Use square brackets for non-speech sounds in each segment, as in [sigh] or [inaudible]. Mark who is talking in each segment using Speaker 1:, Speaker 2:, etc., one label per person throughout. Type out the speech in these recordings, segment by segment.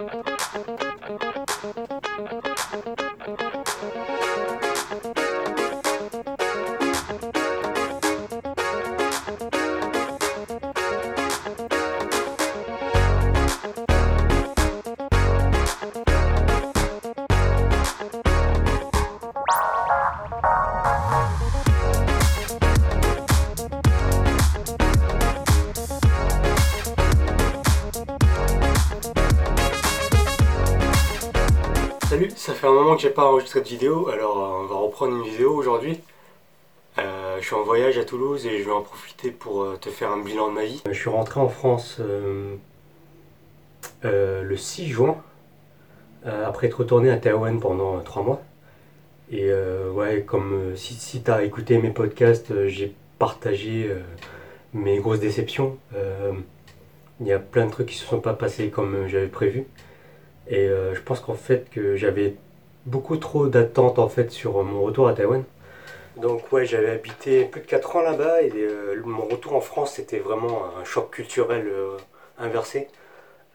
Speaker 1: Thank you. Pas enregistré de vidéo, alors euh, on va reprendre une vidéo aujourd'hui. Euh, je suis en voyage à Toulouse et je vais en profiter pour euh, te faire un bilan de ma vie. Je suis rentré en France le 6 juin, après être retourné à Taïwan pendant 3 mois. Et ouais, comme si, si tu as écouté mes podcasts, j'ai partagé mes grosses déceptions. Il y a plein de trucs qui se sont pas passés comme j'avais prévu. Et je pense qu'en fait que j'avais beaucoup trop d'attentes en fait sur mon retour à Taïwan. Donc ouais, j'avais habité plus de 4 ans là-bas et euh, mon retour en France c'était vraiment un choc culturel euh, inversé.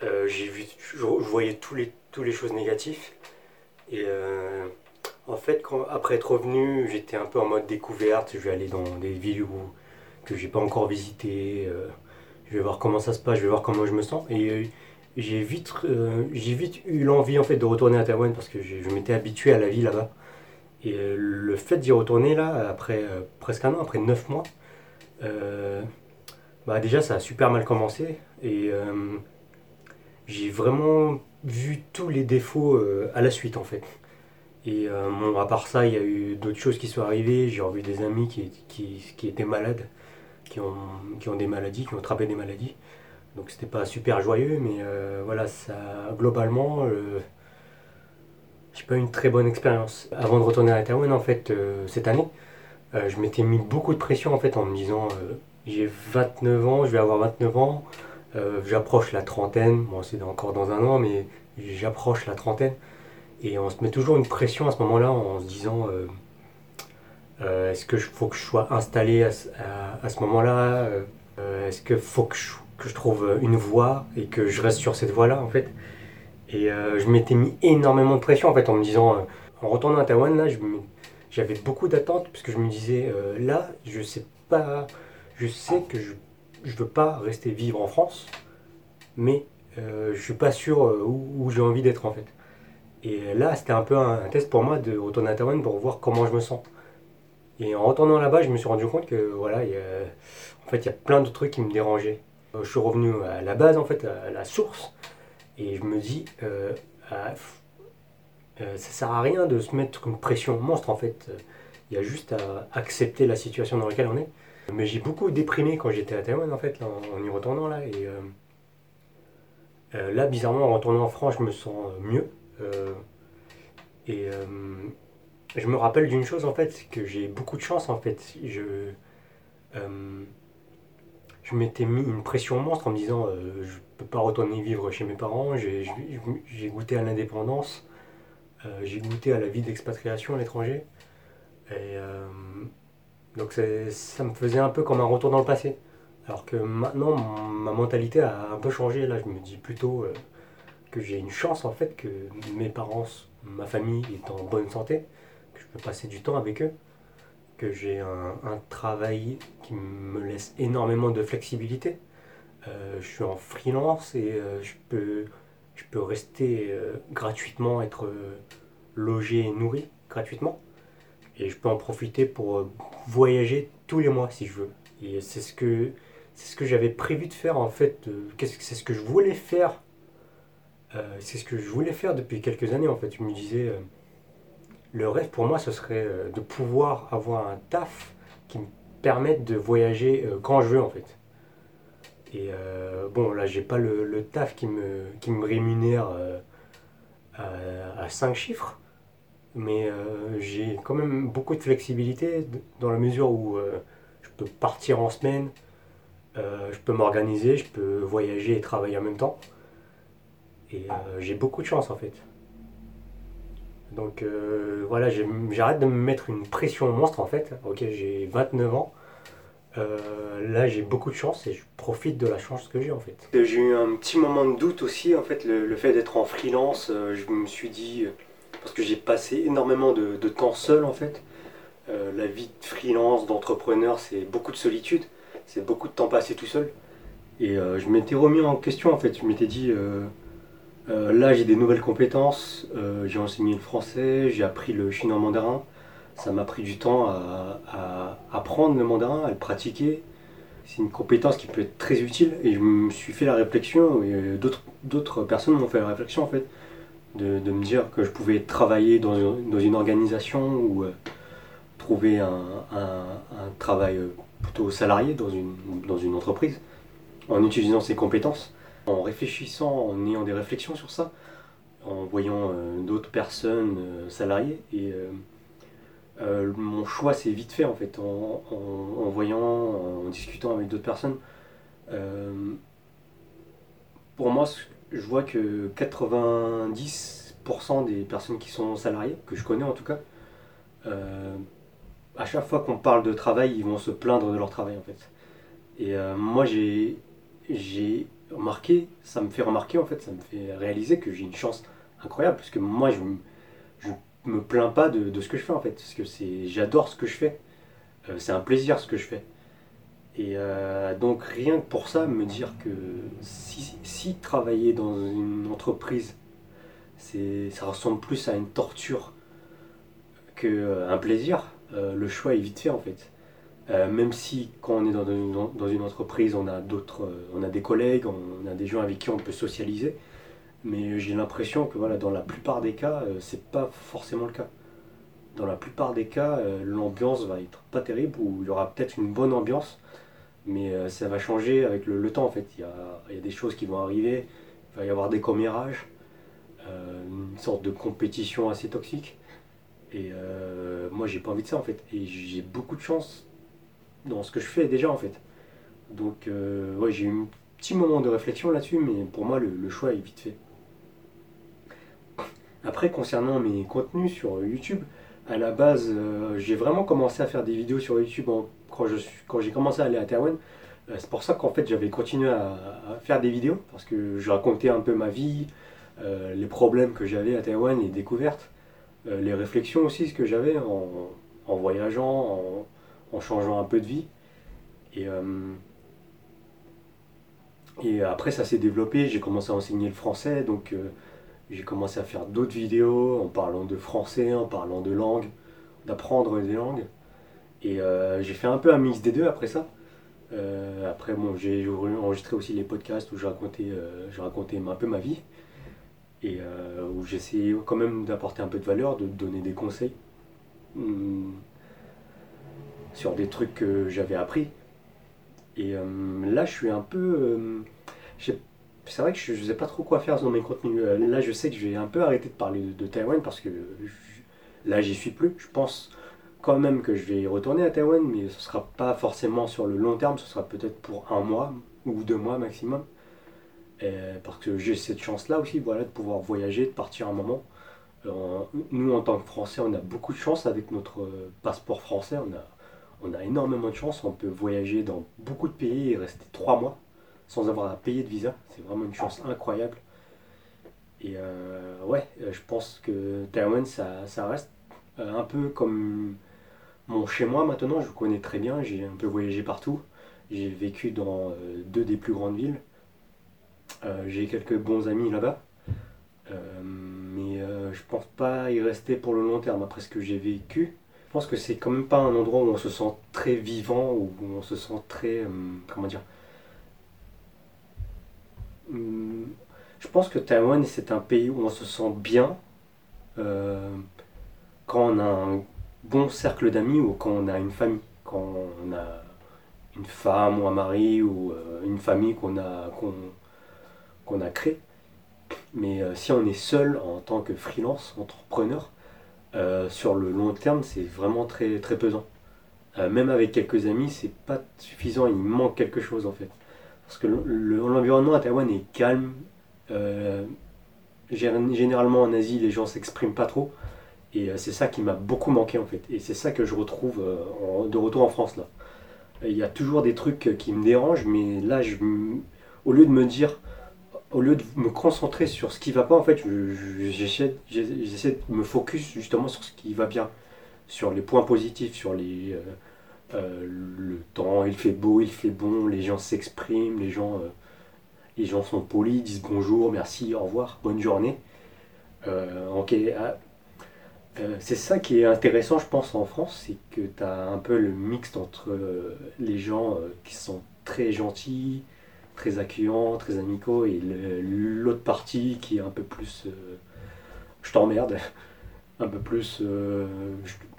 Speaker 1: Euh, j'ai vu, je, voyais tous les, choses négatives. Et en fait, après être revenu, j'étais un peu en mode découverte. Je vais aller dans des villes où, que j'ai pas encore visitées. je vais voir comment ça se passe, je vais voir comment je me sens. J'ai vite, euh, j'ai vite eu l'envie en fait de retourner à Taïwan parce que je m'étais habitué à la vie là-bas. Et euh, le fait d'y retourner là, après euh, presque un an, après neuf mois, bah déjà ça a super mal commencé. Et j'ai vraiment vu tous les défauts à la suite en fait. Et à part ça, il y a eu d'autres choses qui sont arrivées. J'ai revu des amis qui, qui, qui étaient malades, qui ont, qui ont des maladies, qui ont attrapé des maladies. Donc c'était pas super joyeux, mais euh, voilà, ça, globalement, euh, j'ai pas eu une très bonne expérience. Avant de retourner à Taïwan, en fait, euh, cette année, euh, je m'étais mis beaucoup de pression en fait en me disant j'ai 29 ans, je vais avoir 29 ans, j'approche la trentaine, bon c'est encore dans un an, mais j'approche la trentaine. Et on se met toujours une pression à ce moment-là en se disant est-ce que faut que je sois installé à, à- ce moment-là Est-ce qu'il faut que je, que je trouve une voie et que je reste sur cette voie-là en fait Et euh, je m'étais mis énormément de pression en fait en me disant, euh, en retournant à Taïwan là, je j'avais beaucoup d'attentes parce que je me disais euh, là, je sais pas, je sais que je, je veux pas rester vivre en France, mais euh, je suis pas sûr euh, où, j'ai envie d'être en fait. Et là, c'était un peu un, test pour moi de retourner à Taïwan pour voir comment je me sens. Et en retournant là-bas, je me suis rendu compte que voilà, en fait, il y a plein de trucs qui me dérangeaient. Euh, Je suis revenu à la base, en fait, à la source, et je me dis, euh, ah, pff, euh, ça sert à rien de se mettre une pression monstre, en fait. Il y a juste à accepter la situation dans laquelle on est. Mais j'ai beaucoup déprimé quand j'étais à Taïwan, en fait, en, y retournant là. Et euh, là, bizarrement, en retournant en France, je me sens mieux. Et je me rappelle d'une chose en fait, que j'ai beaucoup de chance en fait. Je, je m'étais mis une pression monstre en me disant euh, je peux pas retourner vivre chez mes parents. J'ai goûté à l'indépendance, euh, j'ai goûté à la vie d'expatriation à l'étranger. Et euh, donc ça me faisait un peu comme un retour dans le passé. Alors que maintenant ma mentalité a un peu changé. Là je me dis plutôt euh, que j'ai une chance en fait que mes parents, ma famille est en bonne santé, que je peux passer du temps avec eux, que j'ai un, travail qui me laisse énormément de flexibilité. Euh, je suis en freelance et euh, je, peux, rester euh, gratuitement, être logé et nourri gratuitement. Et je peux en profiter pour voyager tous les mois si je veux. Et c'est ce que, j'avais prévu de faire en fait. c'est ce que je voulais faire c'est ce que je voulais faire depuis quelques années en fait. Je me disais, le rêve pour moi ce serait euh, de pouvoir avoir un taf qui me permette de voyager euh, quand je veux en fait. Et euh, bon, là j'ai pas le, taf qui me, rémunère euh, à, 5 chiffres, mais j'ai quand même beaucoup de flexibilité dans la mesure où je peux partir en semaine, je peux m'organiser, je peux voyager et travailler en même temps. Et j'ai beaucoup de chance en fait. Donc euh, voilà, j'arrête de me mettre une pression monstre en fait. Ok, j'ai 29 ans. euh, là, j'ai beaucoup de chance et je profite de la chance que j'ai en fait. Euh, j'ai eu un petit moment de doute aussi, en fait, le, fait d'être en freelance. Je me suis dit, parce que j'ai passé énormément de, temps seul en fait. la vie de freelance, d'entrepreneur, c'est beaucoup de solitude, c'est beaucoup de temps passé tout seul. Et je m'étais remis en question en fait. Je m'étais dit, là j'ai des nouvelles compétences, j'ai enseigné le français, j'ai appris le chinois mandarin ça m'a pris du temps à, apprendre le mandarin, à le pratiquer. C'est une compétence qui peut être très utile et je me suis fait la réflexion, et d'autres personnes m'ont fait la réflexion en fait, de, me dire que je pouvais travailler dans une, organisation ou euh, trouver un, travail euh, plutôt salarié dans une entreprise en utilisant ces compétences, en réfléchissant, en ayant des réflexions sur ça, en voyant euh, d'autres personnes salariées et euh, mon choix s'est vite fait en fait, en, voyant, en discutant avec d'autres personnes. Euh, pour moi, je vois que 90% des personnes qui sont salariées, que je connais en tout cas, euh, à chaque fois qu'on parle de travail, ils vont se plaindre de leur travail en fait. Et moi, j'ai remarqué, ça me fait remarquer en fait, ça me fait réaliser que j'ai une chance incroyable, parce que moi, je, je me plains pas de, ce que je fais en fait, parce que c'est, j'adore ce que je fais. Euh, c'est un plaisir ce que je fais. Et euh, donc rien que pour ça, me dire que si, travailler dans une entreprise, ça ressemble plus à une torture qu'un euh, plaisir, le choix est vite fait en fait. Même si quand on est dans une, entreprise, on a d'autres, on a des collègues, on a des gens avec qui on peut socialiser, mais j'ai l'impression que voilà, dans la plupart des cas, euh, c'est pas forcément le cas. Dans la plupart des cas, euh, l'ambiance va être pas terrible, ou il y aura peut-être une bonne ambiance, mais euh, ça va changer avec le, temps en fait. Il y, a, il y, a, des choses qui vont arriver, il va y avoir des commérages, une sorte de compétition assez toxique. Et moi j'ai pas envie de ça en fait. Et j'ai beaucoup de chance dans ce que je fais déjà en fait. Donc ouais, j'ai eu un petit moment de réflexion là-dessus, mais pour moi le choix est vite fait. Après, concernant mes contenus sur YouTube, à la base, euh, j'ai vraiment commencé à faire des vidéos sur YouTube quand, j'ai commencé à aller à Taïwan. Euh, c'est pour ça qu'en fait, j'avais continué à, faire des vidéos, parce que je racontais un peu ma vie, euh, les problèmes que j'avais à Taïwan, les découvertes, les réflexions aussi, ce que j'avais en, voyageant, en, changeant un peu de vie. Et, et après, ça s'est développé, j'ai commencé à enseigner le français, donc j'ai commencé à faire d'autres vidéos en parlant de français, en parlant de langue, d'apprendre des langues. Et euh, j'ai fait un peu un mix des deux après ça. Euh, après, bon, j'ai enregistré aussi les podcasts où je racontais, euh, je racontais un peu ma vie. Et où j'essayais quand même d'apporter un peu de valeur, de donner des conseils hmm, sur des trucs que j'avais appris. Et là, je suis un peu c'est vrai que je ne sais pas trop quoi faire dans mes contenus. Euh, là, je sais que je vais un peu arrêter de parler de, Taïwan parce que là, j'y suis plus. Je pense quand même que je vais retourner à Taïwan, mais ce ne sera pas forcément sur le long terme, ce sera peut-être pour un mois ou deux mois maximum. parce que j'ai cette chance-là aussi, voilà, de pouvoir voyager, de partir un moment. Euh, nous, en tant que Français, on a beaucoup de chance avec notre euh, passeport français. On a, on a énormément de chance. On peut voyager dans beaucoup de pays et rester trois mois sans avoir à payer de visa. C'est vraiment une chance incroyable. Et euh, ouais, euh, je pense que Taïwan, ça, reste euh, un peu comme mon chez-moi maintenant. Je connais très bien, j'ai un peu voyagé partout. J'ai vécu dans deux des plus grandes villes. j'ai quelques bons amis là-bas. mais je pense pas y rester pour le long terme après ce que j'ai vécu. Pense que c'est quand même pas un endroit où on se sent très vivant, où on se sent très. comment dire Hum, je pense que Taïwan, c'est un pays où on se sent bien euh, quand on a un bon cercle d'amis ou quand on a une famille, quand on a une femme ou un mari ou euh, une famille qu'on a, qu'on, a créée. Mais euh, si on est seul en tant que freelance, entrepreneur, sur le long terme, c'est vraiment très, très pesant. même avec quelques amis, c'est pas suffisant, il manque quelque chose en fait. Parce que l'environnement à Taïwan est calme. Euh, généralement en Asie, les gens s'expriment pas trop. Et euh, c'est ça qui m'a beaucoup manqué en fait. Et c'est ça que je retrouve euh, de retour en France là. il y a toujours des trucs qui me dérangent, mais là, je, au lieu de me dire, au lieu de me concentrer sur ce qui va pas, en fait, j'essaie de me focus justement sur ce qui va bien, sur les points positifs, sur euh, euh, le temps, il fait beau, il fait bon, les gens s'expriment, les gens, euh, les gens sont polis, disent bonjour, merci, au revoir, bonne journée. ah, c'est ça qui est intéressant, je pense, en France, c'est que tu as un peu le mixte entre les gens qui sont très gentils, très accueillants, très amicaux, et l'autre partie qui est un peu plus je t'emmerde, [laughs] un peu plus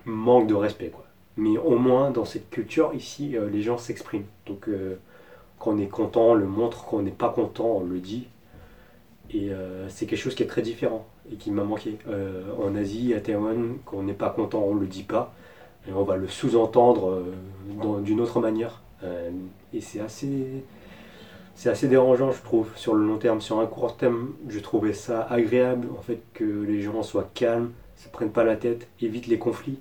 Speaker 1: manque de respect. Quoi. Mais au moins, dans cette culture, ici, euh, les gens s'expriment. Donc, euh, quand on est content, on le montre. Quand on n'est pas content, on le dit. Et euh, c'est quelque chose qui est très différent et qui m'a manqué. en Asie, à Taïwan, quand on n'est pas content, on ne le dit pas. Et on va le sous-entendre d'une autre manière. et c'est assez, c'est assez dérangeant, je trouve, sur le long terme. Sur un court terme, je trouvais ça agréable, en fait, que les gens soient calmes, ne se prennent pas la tête, évitent les conflits.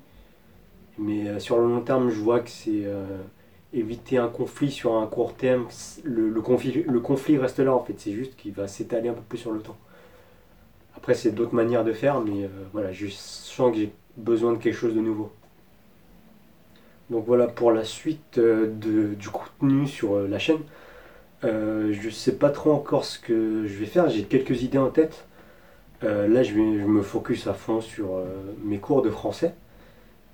Speaker 1: Mais euh, sur le long terme, je vois que c'est euh, éviter un conflit sur un court terme. Le, conflit, le conflit reste là en fait, c'est juste qu'il va s'étaler un peu plus sur le temps. Après, c'est d'autres manières de faire, mais euh, voilà, je sens que j'ai besoin de quelque chose de nouveau. Donc voilà pour la suite du contenu sur la chaîne. Je ne sais pas trop encore ce que je vais faire, j'ai quelques idées en tête. là, je, vais, je me focus à fond sur mes cours de français.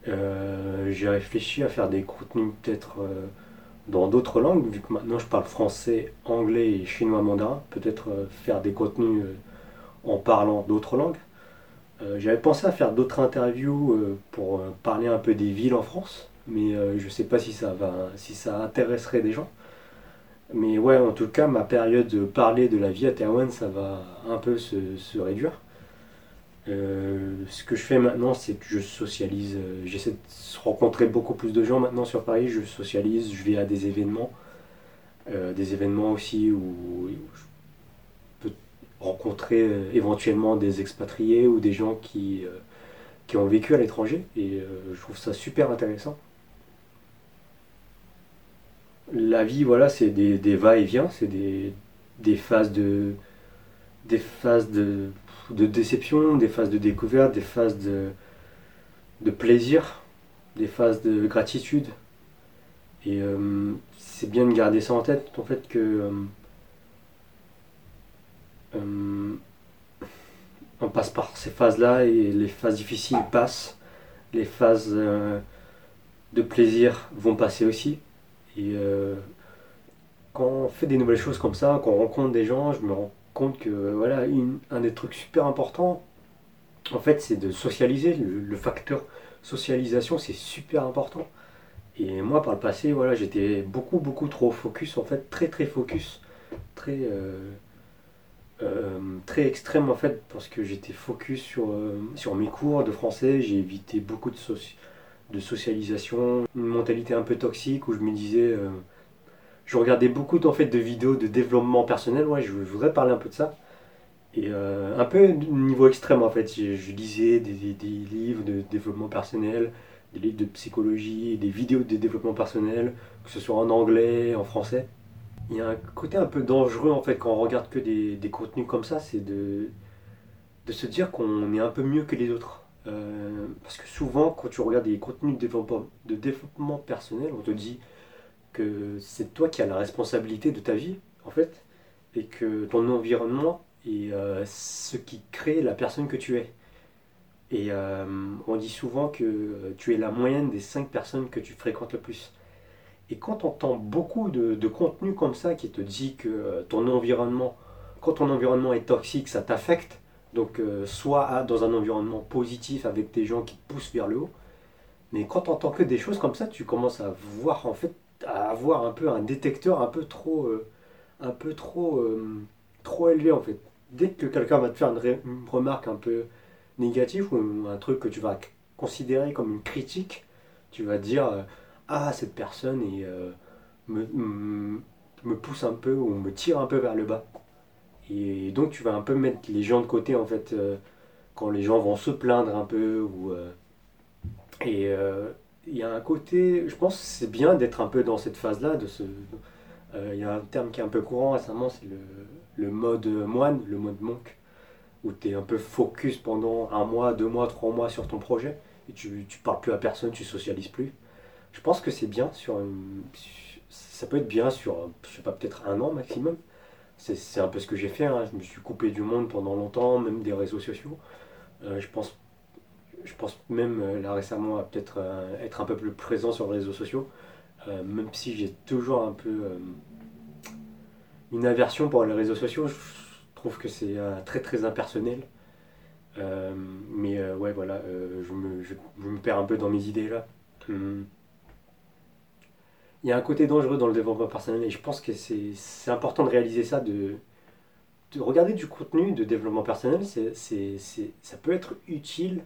Speaker 1: Euh, j'ai réfléchi à faire des contenus peut-être euh, dans d'autres langues, vu que maintenant je parle français, anglais et chinois mandarin, peut-être euh, faire des contenus en parlant d'autres langues. J'avais pensé à faire d'autres interviews pour parler un peu des villes en France, mais je ne sais pas si ça, va, si ça intéresserait des gens. Mais ouais, en tout cas, ma période de parler de la vie à Taïwan, ça va un peu se réduire. Euh, ce que je fais maintenant, c'est que je socialise. Euh, j'essaie de rencontrer beaucoup plus de gens maintenant sur Paris. Je socialise, je vais à des événements. Euh, des événements aussi où, je peux rencontrer éventuellement des expatriés ou des gens qui, qui ont vécu à l'étranger. Et je trouve ça super intéressant. La vie, voilà, c'est des, va-et-vient, c'est des, phases de. déception, des phases de découverte, des phases de, de plaisir, des phases de gratitude. Et euh, c'est bien de garder ça en tête, en fait, que euh, euh, on passe par ces phases-là et les phases difficiles passent, les phases de plaisir vont passer aussi. Et quand on fait des nouvelles choses comme ça, quand on rencontre des gens, je me rends compte que voilà, un des trucs super importants, en fait, c'est de socialiser. Le, facteur socialisation, c'est super important. Et moi, par le passé, voilà, j'étais beaucoup, beaucoup trop focus, en fait, très, très focus, très, euh, euh, très extrême, en fait, parce que j'étais focus sur, euh, sur mes cours de français. J'ai évité beaucoup de, de socialisation, une mentalité un peu toxique où je me disais je regardais beaucoup de vidéos de développement personnel, ouais, je, voudrais parler un peu de ça. Et euh, un peu niveau extrême en fait, je, lisais des, livres de développement personnel, des livres de psychologie, des vidéos de développement personnel, que ce soit en anglais, en français. Il y a un côté un peu dangereux en fait quand on regarde que des, contenus comme ça, c'est de, de se dire qu'on est un peu mieux que les autres. Euh, parce que souvent quand tu regardes des contenus de développement, personnel, on te dit que c'est toi qui as la responsabilité de ta vie, en fait, et que ton environnement est euh, ce qui crée la personne que tu es. Et euh, on dit souvent que tu es la moyenne des cinq personnes que tu fréquentes le plus. Et quand on entend beaucoup de, de contenu comme ça qui te dit que ton environnement, quand ton environnement est toxique, ça t'affecte, donc euh, soit dans un environnement positif avec des gens qui poussent vers le haut, mais quand on entend que des choses comme ça, tu commences à voir en fait à avoir un peu un détecteur un peu trop, euh, un peu trop, euh, trop élevé en fait. Dès que quelqu'un va te faire une, remarque un peu négative ou un truc que tu vas considérer comme une critique, tu vas dire ah cette personne me, pousse un peu ou me tire un peu vers le bas. Et donc tu vas un peu mettre les gens de côté en fait quand les gens vont se plaindre un peu ou et il y a un côté, je pense c'est bien d'être un peu dans cette phase-là. De ce, il y a un terme qui est un peu courant récemment, c'est le, le mode moine, le mode monk, où tu es un peu focus pendant un mois, deux mois, trois mois sur ton projet, et tu, tu parles plus à personne, tu socialises plus. Je pense que c'est bien sur ça peut être bien sur, je sais pas, peut-être un an maximum. C'est un peu ce que j'ai fait, hein. je me suis coupé du monde pendant longtemps, même des réseaux sociaux. Euh, je pense je pense même euh, là récemment à peut-être euh, être un peu plus présent sur les réseaux sociaux, même si j'ai toujours un peu une aversion pour les réseaux sociaux. Je trouve que c'est très très impersonnel. mais ouais, voilà, je me, je, me, perds un peu dans mes idées là. Hum. Il y a un côté dangereux dans le développement personnel et je pense que c'est important de réaliser ça, de, de regarder du contenu de développement personnel, c'est ça peut être utile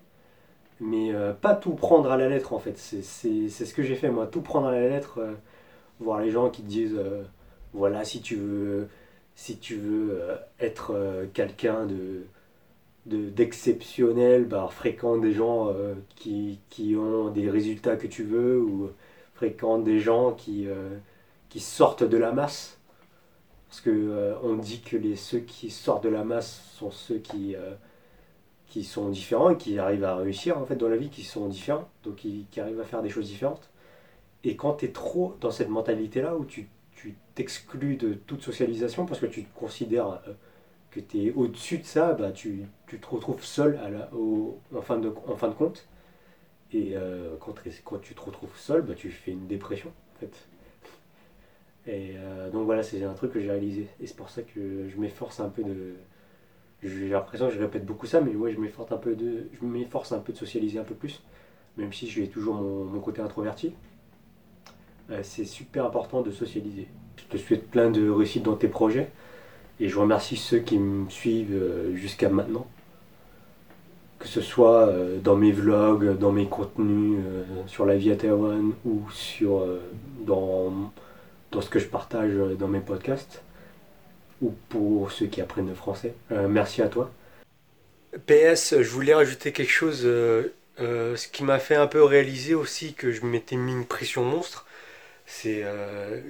Speaker 1: mais euh, pas tout prendre à la lettre en fait. C'est ce que j'ai fait moi, tout prendre à la lettre, euh, voir les gens qui te disent euh, voilà, si tu veux, être quelqu'un de d'exceptionnel, bah, fréquente des gens qui, ont des résultats que tu veux fréquente des gens qui, qui sortent de la masse. Parce que on dit que ceux qui sortent de la masse sont ceux qui qui sont différents et qui arrivent à réussir en fait dans la vie, qui sont différents, donc qui, arrivent à faire des choses différentes. Et quand tu es trop dans cette mentalité-là où tu t'exclus de toute socialisation parce que tu considères euh, que tu es au-dessus de ça, bah, tu, te retrouves seul en fin de compte. Et euh, quand, tu te retrouves seul, bah, tu fais une dépression en fait. Et euh, donc voilà, c'est un truc que j'ai réalisé. Et c'est pour ça que je m'efforce un peu de, j'ai l'impression que je répète beaucoup ça, mais ouais, je m'efforce un peu de, je m'efforce un peu de socialiser un peu plus, même si j'ai toujours mon, côté introverti. Euh, c'est super important de socialiser. Je te souhaite plein de réussite dans tes projets et je remercie ceux qui me suivent jusqu'à maintenant. Que ce soit euh, dans mes vlogs, dans mes contenus sur la vie à Taïwan ou sur, dans, dans ce que je partage dans mes podcasts ou pour ceux qui apprennent le français. Euh, merci à toi.
Speaker 2: PS, je voulais rajouter quelque chose, euh, euh, ce qui m'a fait un peu réaliser aussi que je m'étais mis une pression monstre. C'est,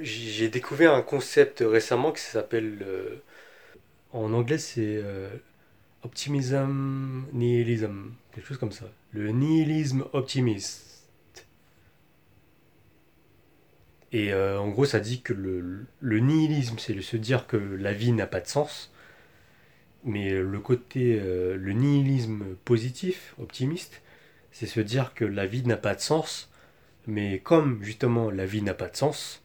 Speaker 2: j'ai découvert un concept récemment qui s'appelle, en anglais c'est optimism nihilism, quelque chose comme ça. Le nihilisme optimiste. Et euh, en gros, ça dit que le, nihilisme, c'est se dire que la vie n'a pas de sens. Mais le côté, euh, le nihilisme positif, optimiste, c'est se dire que la vie n'a pas de sens. Mais comme justement la vie n'a pas de sens,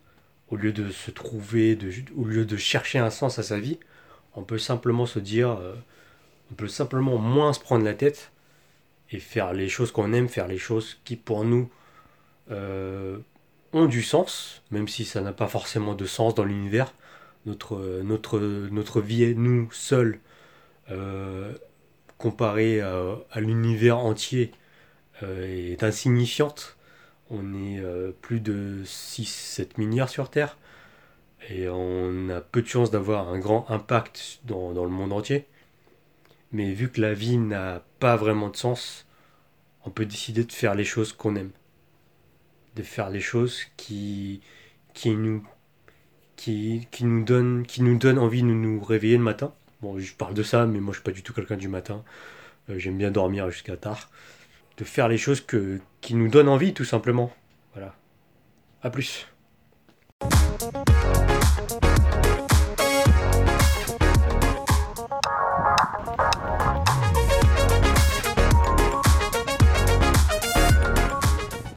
Speaker 2: au lieu de se trouver, de, au lieu de chercher un sens à sa vie, on peut simplement se dire, euh, on peut simplement moins se prendre la tête et faire les choses qu'on aime, faire les choses qui pour nous ont du sens, même si ça n'a pas forcément de sens dans l'univers. Notre, notre, notre vie, nous seuls, euh, comparé à, l'univers entier, euh, est insignifiante. On est euh, plus de 6-7 milliards sur Terre et on a peu de chances d'avoir un grand impact dans, le monde entier. Mais vu que la vie n'a pas vraiment de sens, on peut décider de faire les choses qu'on aime de faire les choses qui, qui, nous, qui, qui, nous donnent, qui nous donnent envie de nous réveiller le matin. Bon, je parle de ça, mais moi je suis pas du tout quelqu'un du matin. Euh, j'aime bien dormir jusqu'à tard. De faire les choses que, qui nous donnent envie, tout simplement. Voilà. A plus.